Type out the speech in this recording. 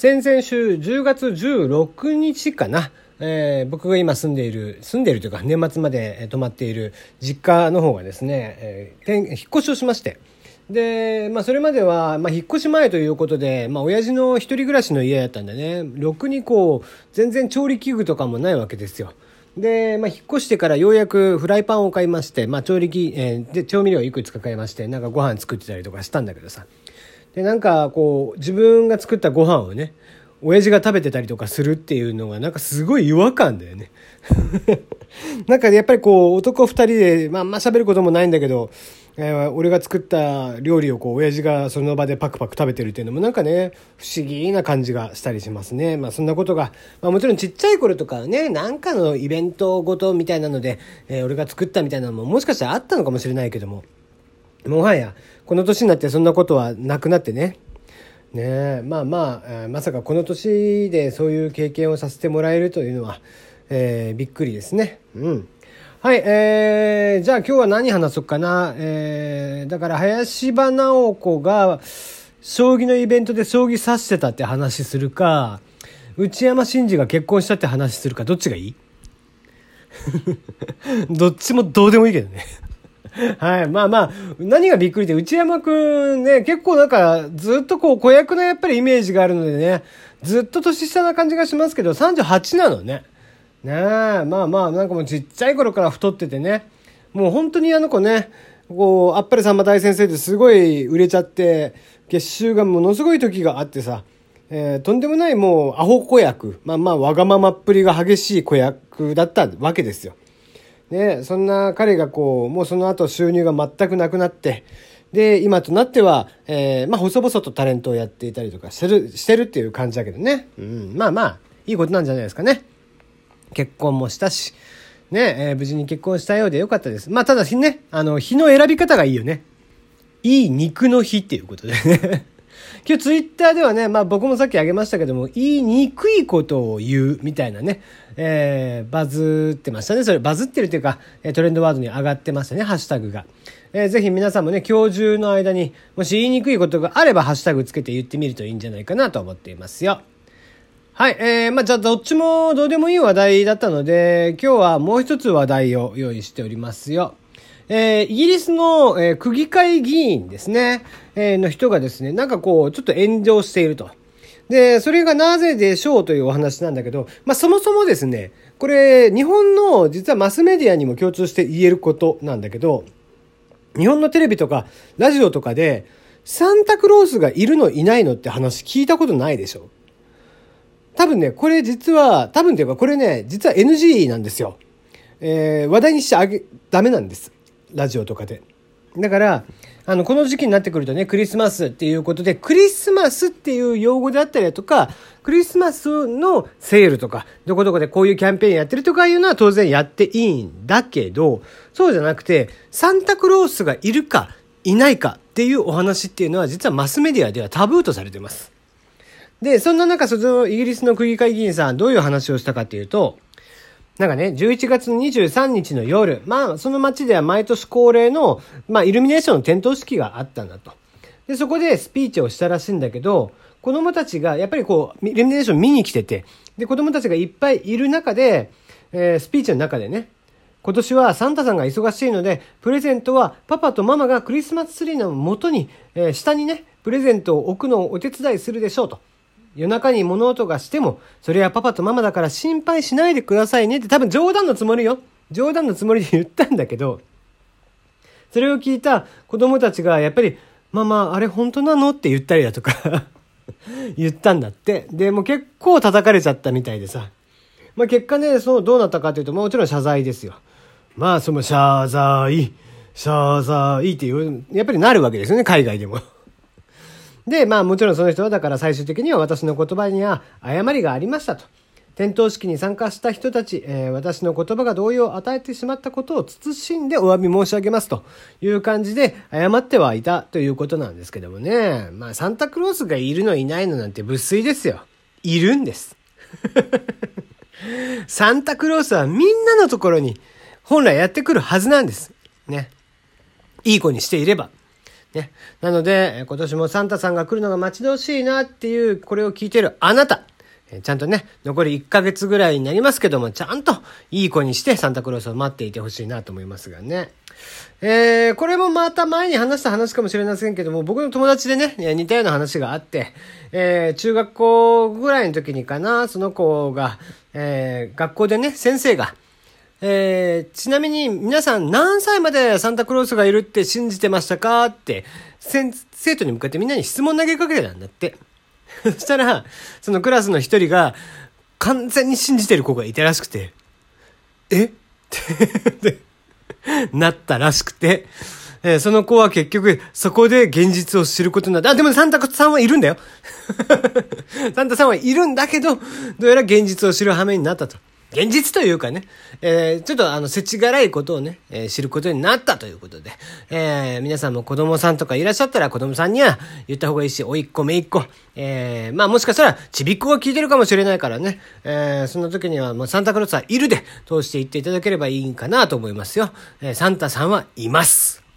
先々週10月16日かな、えー、僕が今住んでいる、住んでいるというか年末まで泊まっている実家の方がですね、えー、引っ越しをしまして、で、まあそれまでは、まあ引っ越し前ということで、まあ親父の一人暮らしの家だったんでね、ろくにこう、全然調理器具とかもないわけですよ。で、まあ、引っ越してからようやくフライパンを買いまして、まあ、調理器、えー、で、調味料いくつか買いまして、なんかご飯作ってたりとかしたんだけどさ。で、なんかこう、自分が作ったご飯をね、親父が食べてたりとかするっていうのがなんかすごい違和感だよね。なんかやっぱりこう男二人で、まああんま喋ることもないんだけど、えー、俺が作った料理をこう親父がその場でパクパク食べてるっていうのもなんかね、不思議な感じがしたりしますね。まあそんなことが、まあもちろんちっちゃい頃とかね、なんかのイベントごとみたいなので、えー、俺が作ったみたいなのももしかしたらあったのかもしれないけども、もはやこの年になってそんなことはなくなってね、ねえまあまあ、まさかこの年でそういう経験をさせてもらえるというのは、えー、びっくりですね。うん。はい、えー、じゃあ今日は何話そうかな。えー、だから林場直子が、将棋のイベントで将棋指してたって話するか、内山真司が結婚したって話するか、どっちがいい？どっちもどうでもいいけどね。はい。まあまあ、何がびっくりって、内山くんね、結構なんか、ずっとこう、子役のやっぱりイメージがあるのでね、ずっと年下な感じがしますけど、38なのね。ねえ、まあまあ、なんかもうちっちゃい頃から太っててね、もう本当にあの子ね、こう、あっぱれさんま大先生ですごい売れちゃって、月収がものすごい時があってさ、えー、とんでもないもうアホ子役、まあまあわがままっぷりが激しい子役だったわけですよ。ね、そんな彼がこう、もうその後収入が全くなくなって、で、今となっては、えー、まあ、細々とタレントをやっていたりとかしてる、してるっていう感じだけどね。うん、まあまあ、いいことなんじゃないですかね。結婚もしたし、ね、えー、無事に結婚したようでよかったです。まあ、ただしね、あの、日の選び方がいいよね。いい肉の日っていうことでね。今日ツイッターではね、まあ僕もさっきあげましたけども、言いにくいことを言うみたいなね、えー、バズってましたね。それバズってるというか、トレンドワードに上がってましたね、ハッシュタグが。えー、ぜひ皆さんもね、今日中の間に、もし言いにくいことがあれば、ハッシュタグつけて言ってみるといいんじゃないかなと思っていますよ。はい、えー、まあ、じゃあどっちもどうでもいい話題だったので、今日はもう一つ話題を用意しておりますよ。えー、イギリスの、えー、区議会議員ですね、えー、の人がですね、なんかこう、ちょっと炎上していると。で、それがなぜでしょうというお話なんだけど、まあ、そもそもですね、これ、日本の実はマスメディアにも共通して言えることなんだけど、日本のテレビとかラジオとかで、サンタクロースがいるのいないのって話聞いたことないでしょ多分ね、これ実は、多分っていうかこれね、実は NG なんですよ。えー、話題にしちゃあげ、ダメなんです。ラジオとかで。だから、あの、この時期になってくるとね、クリスマスっていうことで、クリスマスっていう用語であったりだとか、クリスマスのセールとか、どこどこでこういうキャンペーンやってるとかいうのは当然やっていいんだけど、そうじゃなくて、サンタクロースがいるか、いないかっていうお話っていうのは実はマスメディアではタブーとされてます。で、そんな中、そのイギリスの区議会議員さん、どういう話をしたかっていうと、なんかね、11月23日の夜、まあ、その街では毎年恒例の、まあ、イルミネーションの点灯式があったんだと。で、そこでスピーチをしたらしいんだけど、子供たちが、やっぱりこう、イルミネーション見に来てて、で、子供たちがいっぱいいる中で、えー、スピーチの中でね、今年はサンタさんが忙しいので、プレゼントはパパとママがクリスマスツリーの元に、えー、下にね、プレゼントを置くのをお手伝いするでしょうと。夜中に物音がしても、それはパパとママだから心配しないでくださいねって多分冗談のつもりよ。冗談のつもりで言ったんだけど、それを聞いた子供たちがやっぱり、ママ、あれ本当なのって言ったりだとか 言ったんだって。で、もう結構叩かれちゃったみたいでさ。まあ結果ね、そうどうなったかというと、もちろん謝罪ですよ。まあその謝罪、謝罪っていう、やっぱりなるわけですよね、海外でもで、まあもちろんその人はだから最終的には私の言葉には誤りがありましたと。点灯式に参加した人たち、えー、私の言葉が動揺を与えてしまったことを慎んでお詫び申し上げますという感じで謝ってはいたということなんですけどもね。まあサンタクロースがいるのいないのなんて物粋ですよ。いるんです。サンタクロースはみんなのところに本来やってくるはずなんです。ね。いい子にしていれば。ね。なので、今年もサンタさんが来るのが待ち遠しいなっていう、これを聞いてるあなた。ちゃんとね、残り1ヶ月ぐらいになりますけども、ちゃんといい子にしてサンタクロースを待っていてほしいなと思いますがね。えー、これもまた前に話した話かもしれませんけども、僕の友達でね、似たような話があって、えー、中学校ぐらいの時にかな、その子が、えー、学校でね、先生が、えー、ちなみに皆さん何歳までサンタクロースがいるって信じてましたか？って、生徒に向かってみんなに質問投げかけてたんだって。そしたら、そのクラスの一人が、完全に信じてる子がいたらしくて、え？ってなったらしくて、えー、その子は結局、そこで現実を知ることになった。あ、でもサンタさんはいるんだよ。サンタさんはいるんだけど、どうやら現実を知る羽目になったと。現実というかね、えー、ちょっとあの、世知辛いことをね、えー、知ることになったということで、えー、皆さんも子供さんとかいらっしゃったら子供さんには言った方がいいし、おいっ子、めいっ子、えー、まあもしかしたら、ちびっ子が聞いてるかもしれないからね、えー、その時にはもうサンタクロースはいるで、通して言っていただければいいかなと思いますよ。えー、サンタさんはいます。